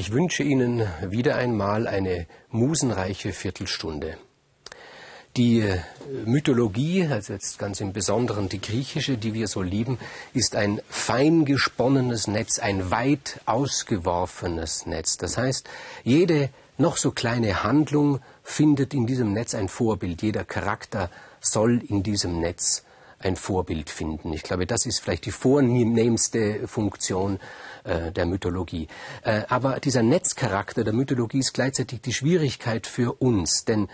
Ich wünsche Ihnen wieder einmal eine musenreiche Viertelstunde. Die äh, Mythologie, also jetzt ganz im Besonderen die griechische, die wir so lieben, ist ein fein gesponnenes Netz, ein weit ausgeworfenes Netz. Das heißt, jede noch so kleine Handlung findet in diesem Netz ein Vorbild. Jeder Charakter soll in diesem Netz ein Vorbild finden. Ich glaube, das ist vielleicht die vornehmste Funktion äh, der Mythologie. Äh, aber dieser Netzcharakter der Mythologie ist gleichzeitig die Schwierigkeit für uns, denn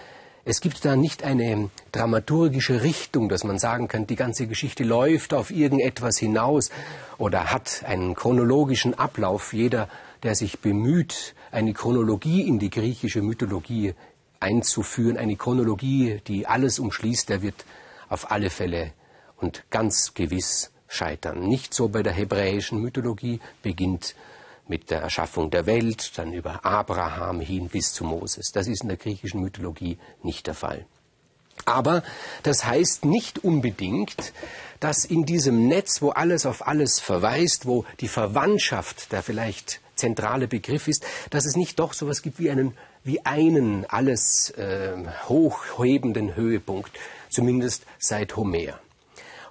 es gibt da nicht eine dramaturgische Richtung, dass man sagen kann, die ganze Geschichte läuft auf irgendetwas hinaus oder hat einen chronologischen Ablauf. Jeder, der sich bemüht, eine Chronologie in die griechische Mythologie einzuführen, eine Chronologie, die alles umschließt, der wird auf alle Fälle und ganz gewiss scheitern. Nicht so bei der hebräischen Mythologie, beginnt mit der Erschaffung der Welt, dann über Abraham hin bis zu Moses. Das ist in der griechischen Mythologie nicht der Fall. Aber das heißt nicht unbedingt, dass in diesem Netz, wo alles auf alles verweist, wo die Verwandtschaft der vielleicht zentrale Begriff ist, dass es nicht doch so etwas gibt wie einen, wie einen alles äh, hochhebenden Höhepunkt, zumindest seit Homer.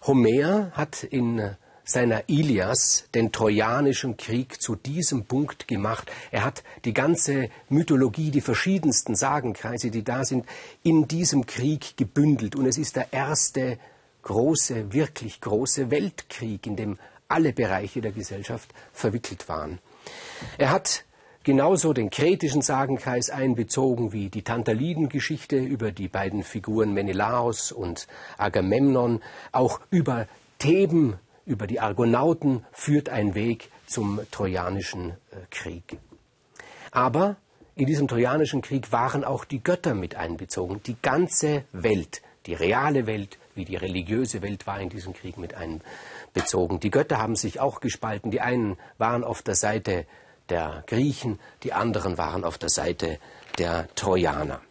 Homer hat in seiner Ilias den Trojanischen Krieg zu diesem Punkt gemacht. Er hat die ganze Mythologie, die verschiedensten Sagenkreise, die da sind, in diesem Krieg gebündelt. Und es ist der erste große, wirklich große Weltkrieg, in dem alle Bereiche der Gesellschaft verwickelt waren. Er hat genauso den kretischen Sagenkreis einbezogen wie die Tantaliden-Geschichte über die beiden Figuren Menelaos und Agamemnon, auch über Theben, über die Argonauten führt ein Weg zum Trojanischen äh, Krieg. Aber in diesem Trojanischen Krieg waren auch die Götter mit einbezogen. Die ganze Welt, die reale Welt wie die religiöse Welt war in diesem Krieg mit einbezogen. Die Götter haben sich auch gespalten. Die einen waren auf der Seite der Griechen, die anderen waren auf der Seite der Trojaner.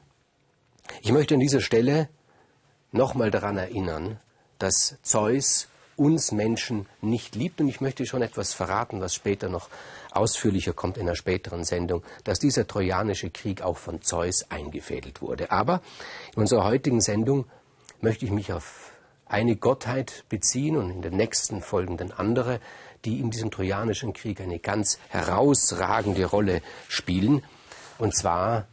Ich möchte an dieser Stelle nochmal daran erinnern, dass Zeus uns Menschen nicht liebt. Und ich möchte schon etwas verraten, was später noch ausführlicher kommt in einer späteren Sendung, dass dieser Trojanische Krieg auch von Zeus eingefädelt wurde. Aber in unserer heutigen Sendung möchte ich mich auf eine Gottheit beziehen und in den nächsten folgenden andere, die in diesem Trojanischen Krieg eine ganz herausragende Rolle spielen, und zwar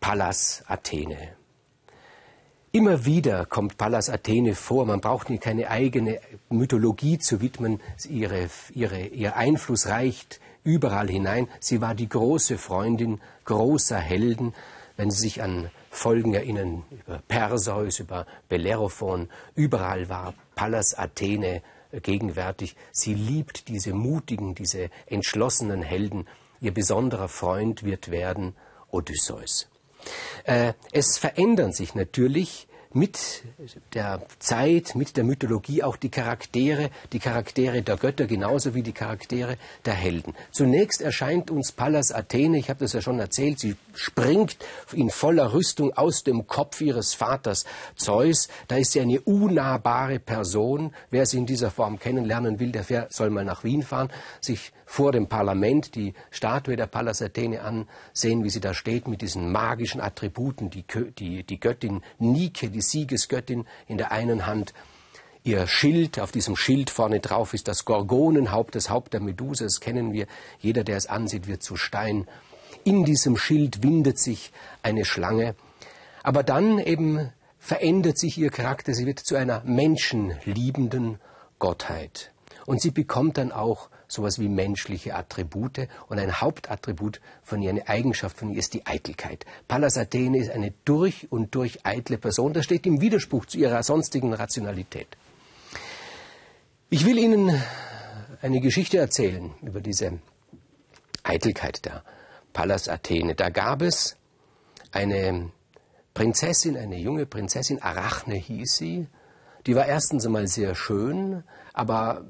Pallas Athene. Immer wieder kommt Pallas Athene vor. Man braucht ihr keine eigene Mythologie zu widmen. Ihre, ihre, ihr Einfluss reicht überall hinein. Sie war die große Freundin großer Helden. Wenn Sie sich an Folgen erinnern, über Perseus, über Bellerophon, überall war Pallas Athene gegenwärtig. Sie liebt diese mutigen, diese entschlossenen Helden. Ihr besonderer Freund wird werden Odysseus. Äh, es verändern sich natürlich mit der Zeit, mit der Mythologie auch die Charaktere, die Charaktere der Götter genauso wie die Charaktere der Helden. Zunächst erscheint uns Pallas Athene, ich habe das ja schon erzählt, sie springt in voller Rüstung aus dem Kopf ihres Vaters Zeus. Da ist sie eine unnahbare Person. Wer sie in dieser Form kennenlernen will, der soll mal nach Wien fahren, sich vor dem Parlament die Statue der Pallas Athene ansehen, wie sie da steht mit diesen magischen Attributen, die, die, die Göttin Nike, die Siegesgöttin in der einen Hand, ihr Schild, auf diesem Schild vorne drauf ist das Gorgonenhaupt, das Haupt der Medusa, das kennen wir, jeder, der es ansieht, wird zu Stein. In diesem Schild windet sich eine Schlange, aber dann eben verändert sich ihr Charakter, sie wird zu einer menschenliebenden Gottheit. Und sie bekommt dann auch sowas wie menschliche Attribute und ein Hauptattribut von ihr, eine Eigenschaft von ihr ist die Eitelkeit. Pallas Athene ist eine durch und durch eitle Person. Das steht im Widerspruch zu ihrer sonstigen Rationalität. Ich will Ihnen eine Geschichte erzählen über diese Eitelkeit der Pallas Athene. Da gab es eine Prinzessin, eine junge Prinzessin, Arachne hieß sie. Die war erstens einmal sehr schön, aber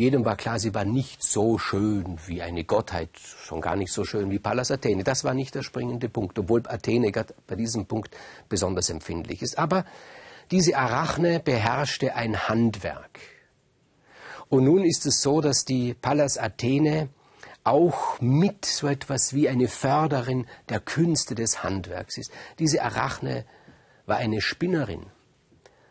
jedem war klar, sie war nicht so schön wie eine Gottheit, schon gar nicht so schön wie Pallas Athene. Das war nicht der springende Punkt, obwohl Athene bei diesem Punkt besonders empfindlich ist. Aber diese Arachne beherrschte ein Handwerk. Und nun ist es so, dass die Pallas Athene auch mit so etwas wie eine Förderin der Künste des Handwerks ist. Diese Arachne war eine Spinnerin.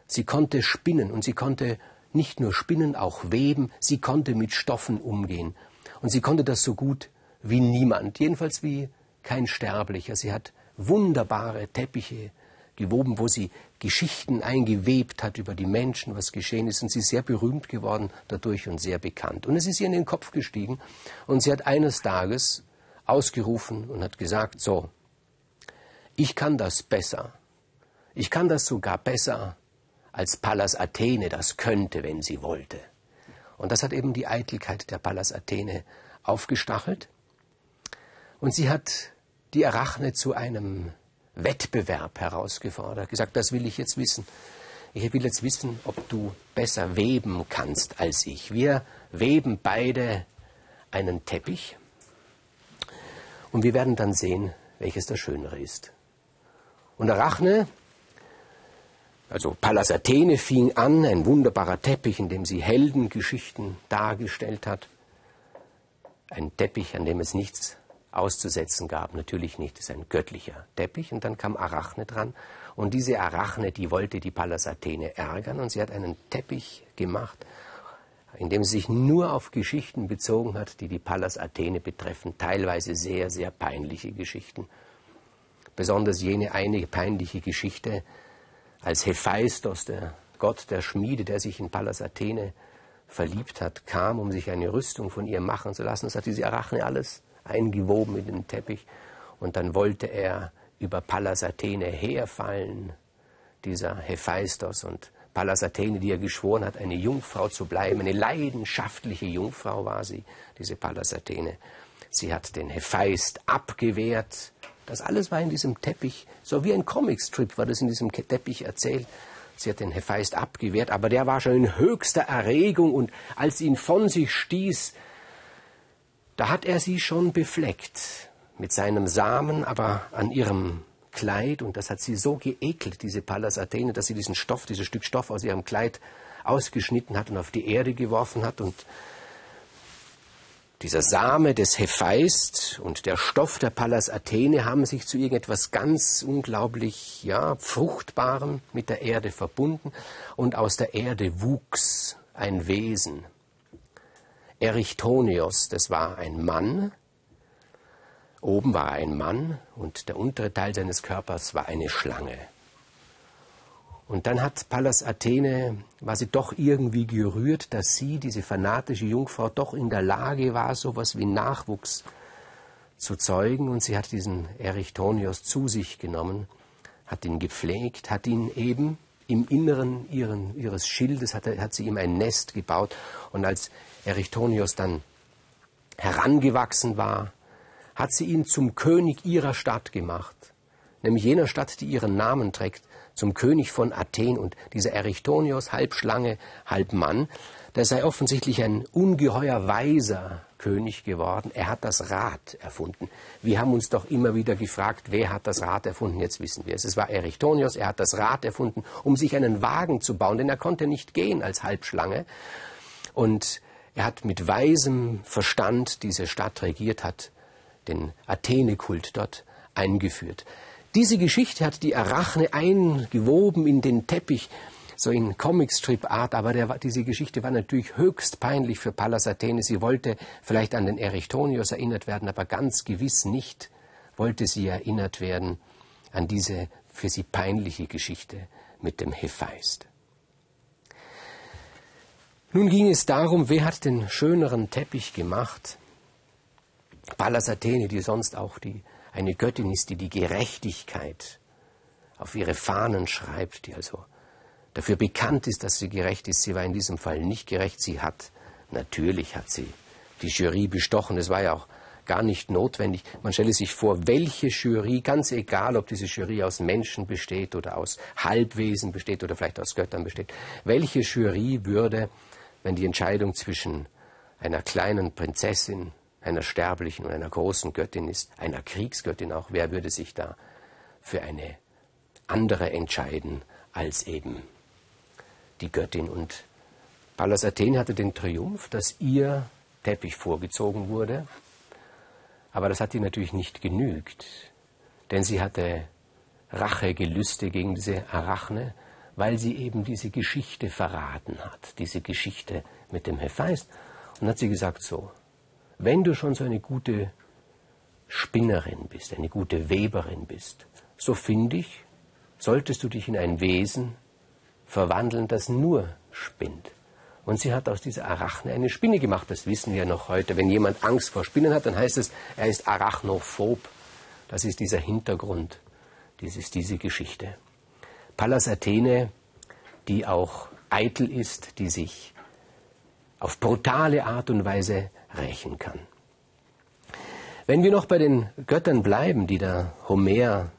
Sie konnte spinnen und sie konnte nicht nur spinnen, auch weben, sie konnte mit Stoffen umgehen. Und sie konnte das so gut wie niemand, jedenfalls wie kein Sterblicher. Sie hat wunderbare Teppiche gewoben, wo sie Geschichten eingewebt hat über die Menschen, was geschehen ist. Und sie ist sehr berühmt geworden dadurch und sehr bekannt. Und es ist ihr in den Kopf gestiegen und sie hat eines Tages ausgerufen und hat gesagt, so, ich kann das besser. Ich kann das sogar besser, als Pallas Athene das könnte, wenn sie wollte. Und das hat eben die Eitelkeit der Pallas Athene aufgestachelt. Und sie hat die Arachne zu einem Wettbewerb herausgefordert, gesagt, das will ich jetzt wissen. Ich will jetzt wissen, ob du besser weben kannst als ich. Wir weben beide einen Teppich und wir werden dann sehen, welches das Schönere ist. Und Arachne, also Pallas Athene, fing an, ein wunderbarer Teppich, in dem sie Heldengeschichten dargestellt hat. Ein Teppich, an dem es nichts auszusetzen gab. Natürlich nicht, das ist ein göttlicher Teppich. Und dann kam Arachne dran. Und diese Arachne, die wollte die Pallas Athene ärgern. Und sie hat einen Teppich gemacht, in dem sie sich nur auf Geschichten bezogen hat, die die Pallas Athene betreffen. Teilweise sehr, sehr peinliche Geschichten. Besonders jene eine peinliche Geschichte, als Hephaistos, der Gott der Schmiede, der sich in Pallas Athene verliebt hat, kam, um sich eine Rüstung von ihr machen zu lassen. Das hat diese Arachne alles eingewoben in den Teppich. Und dann wollte er über Pallas Athene herfallen, dieser Hephaistos. Und Pallas Athene, die er geschworen hat, eine Jungfrau zu bleiben, eine leidenschaftliche Jungfrau war sie, diese Pallas Athene. Sie hat den Hephaist abgewehrt. Das alles war in diesem Teppich, so wie ein Comicstrip war das in diesem Teppich erzählt. Sie hat den Hephaist abgewehrt, aber der war schon in höchster Erregung und als ihn von sich stieß, da hat er sie schon befleckt mit seinem Samen, aber an ihrem Kleid, und das hat sie so geekelt, diese Pallas Athene, dass sie diesen Stoff, dieses Stück Stoff aus ihrem Kleid ausgeschnitten hat und auf die Erde geworfen hat. Und dieser Same des Hephaist und der Stoff der Pallas Athene haben sich zu irgendetwas ganz unglaublich, ja, Fruchtbarem mit der Erde verbunden. Und aus der Erde wuchs ein Wesen, Erichtonios, das war ein Mann. Oben war ein Mann und der untere Teil seines Körpers war eine Schlange. Und dann hat Pallas Athene, war sie doch irgendwie gerührt, dass sie, diese fanatische Jungfrau, doch in der Lage war, so etwas wie Nachwuchs zu zeugen. Und sie hat diesen Erichtonios zu sich genommen, hat ihn gepflegt, hat ihn eben im Inneren ihren, ihres Schildes, hat, hat sie ihm ein Nest gebaut. Und als Erichtonios dann herangewachsen war, hat sie ihn zum König ihrer Stadt gemacht, nämlich jener Stadt, die ihren Namen trägt, zum König von Athen. Und dieser Erichtonios, halb Schlange, halb Mann, der sei offensichtlich ein ungeheuer weiser König geworden. Er hat das Rad erfunden. Wir haben uns doch immer wieder gefragt, wer hat das Rad erfunden? Jetzt wissen wir es. Es war Erichtonios. Er hat das Rad erfunden, um sich einen Wagen zu bauen, denn er konnte nicht gehen als Halbschlange. Und er hat mit weisem Verstand diese Stadt regiert, hat den Athene-Kult dort eingeführt. Diese Geschichte hat die Arachne eingewoben in den Teppich, so in Comicstrip-Art, aber der, diese Geschichte war natürlich höchst peinlich für Pallas Athene. Sie wollte vielleicht an den Erichtonios erinnert werden, aber ganz gewiss nicht wollte sie erinnert werden an diese für sie peinliche Geschichte mit dem Hephaist. Nun ging es darum, wer hat den schöneren Teppich gemacht? Pallas Athene, die sonst auch die, eine Göttin ist, die die Gerechtigkeit auf ihre Fahnen schreibt, die also dafür bekannt ist, dass sie gerecht ist. Sie war in diesem Fall nicht gerecht. Sie hat, natürlich hat sie die Jury bestochen. Es war ja auch gar nicht notwendig. Man stelle sich vor, welche Jury, ganz egal, ob diese Jury aus Menschen besteht oder aus Halbwesen besteht oder vielleicht aus Göttern besteht, welche Jury würde wenn die Entscheidung zwischen einer kleinen Prinzessin, einer sterblichen und einer großen Göttin ist, einer Kriegsgöttin auch, wer würde sich da für eine andere entscheiden als eben die Göttin? Und Pallas Athen hatte den Triumph, dass ihr Teppich vorgezogen wurde. Aber das hat ihr natürlich nicht genügt, denn sie hatte Rachegelüste gegen diese Arachne, weil sie eben diese Geschichte verraten hat, diese Geschichte mit dem Hephaist. Und hat sie gesagt so, wenn du schon so eine gute Spinnerin bist, eine gute Weberin bist, so finde ich, solltest du dich in ein Wesen verwandeln, das nur spinnt. Und sie hat aus dieser Arachne eine Spinne gemacht. Das wissen wir noch heute. Wenn jemand Angst vor Spinnen hat, dann heißt es, er ist arachnophob. Das ist dieser Hintergrund. Das ist diese Geschichte. Pallas Athene, die auch eitel ist, die sich auf brutale Art und Weise rächen kann. Wenn wir noch bei den Göttern bleiben, die der Homer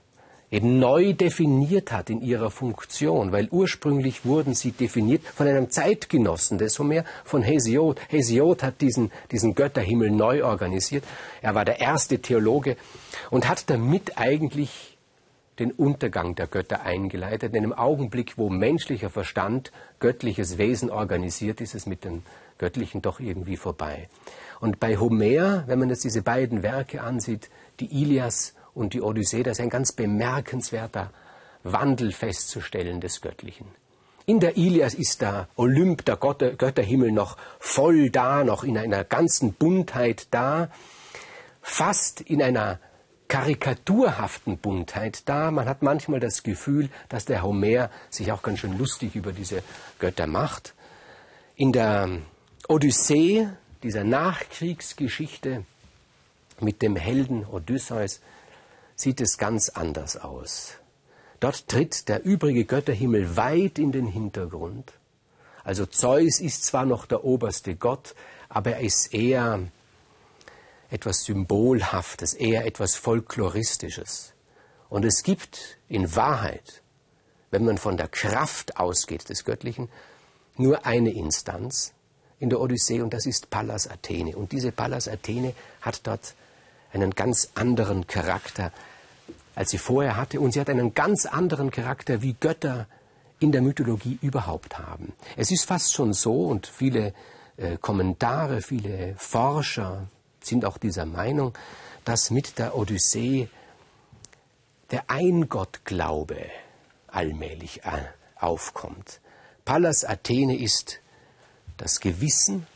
eben neu definiert hat in ihrer Funktion, weil ursprünglich wurden sie definiert von einem Zeitgenossen des Homer, von Hesiod. Hesiod hat diesen, diesen Götterhimmel neu organisiert. Er war der erste Theologe und hat damit eigentlich den Untergang der Götter eingeleitet. In einem Augenblick, wo menschlicher Verstand göttliches Wesen organisiert, ist es mit den Göttlichen doch irgendwie vorbei. Und bei Homer, wenn man jetzt diese beiden Werke ansieht, die Ilias und die Odyssee, das ist ein ganz bemerkenswerter Wandel festzustellen des Göttlichen. In der Ilias ist der Olymp, der Götterhimmel noch voll da, noch in einer ganzen Buntheit da, fast in einer karikaturhaften Buntheit da. Man hat manchmal das Gefühl, dass der Homer sich auch ganz schön lustig über diese Götter macht. In der Odyssee, dieser Nachkriegsgeschichte mit dem Helden Odysseus, sieht es ganz anders aus. Dort tritt der übrige Götterhimmel weit in den Hintergrund. Also Zeus ist zwar noch der oberste Gott, aber er ist eher etwas Symbolhaftes, eher etwas Folkloristisches. Und es gibt in Wahrheit, wenn man von der Kraft ausgeht des Göttlichen, nur eine Instanz in der Odyssee und das ist Pallas Athene. Und diese Pallas Athene hat dort einen ganz anderen Charakter, als sie vorher hatte. Und sie hat einen ganz anderen Charakter, wie Götter in der Mythologie überhaupt haben. Es ist fast schon so, und viele äh, Kommentare, viele Forscher sind auch dieser Meinung, dass mit der Odyssee der Eingottglaube allmählich äh, aufkommt. Pallas Athene ist das Gewissen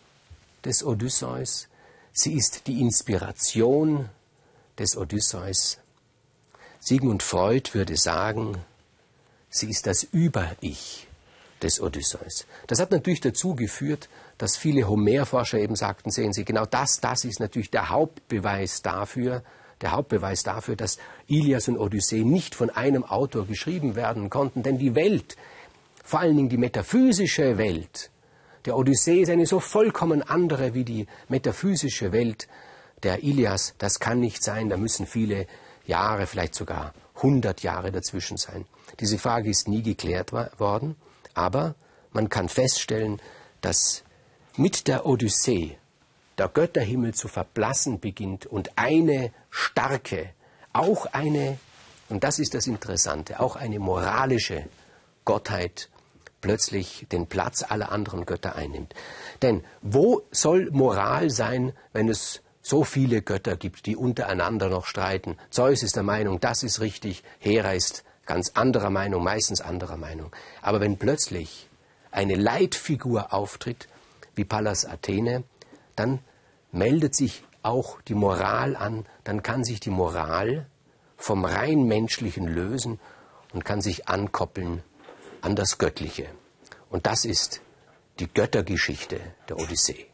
des Odysseus, sie ist die Inspiration des Odysseus. Sigmund Freud würde sagen, sie ist das Über-Ich des Odysseus. Das hat natürlich dazu geführt, dass viele Homerforscher eben sagten, sehen Sie, genau das, das ist natürlich der Hauptbeweis dafür, der Hauptbeweis dafür, dass Ilias und Odyssee nicht von einem Autor geschrieben werden konnten, denn die Welt, vor allen Dingen die metaphysische Welt, der Odyssee ist eine so vollkommen andere wie die metaphysische Welt der Ilias. Das kann nicht sein, da müssen viele Jahre, vielleicht sogar 100 Jahre dazwischen sein. Diese Frage ist nie geklärt worden, aber man kann feststellen, dass mit der Odyssee der Götterhimmel zu verblassen beginnt und eine starke, auch eine, und das ist das Interessante, auch eine moralische Gottheit plötzlich den Platz aller anderen Götter einnimmt. Denn wo soll Moral sein, wenn es so viele Götter gibt, die untereinander noch streiten. Zeus ist der Meinung, das ist richtig, Hera ist ganz anderer Meinung, meistens anderer Meinung. Aber wenn plötzlich eine Leitfigur auftritt, wie Pallas Athene, dann meldet sich auch die Moral an, dann kann sich die Moral vom rein menschlichen lösen und kann sich ankoppeln an das Göttliche. Und das ist die Göttergeschichte der Odyssee.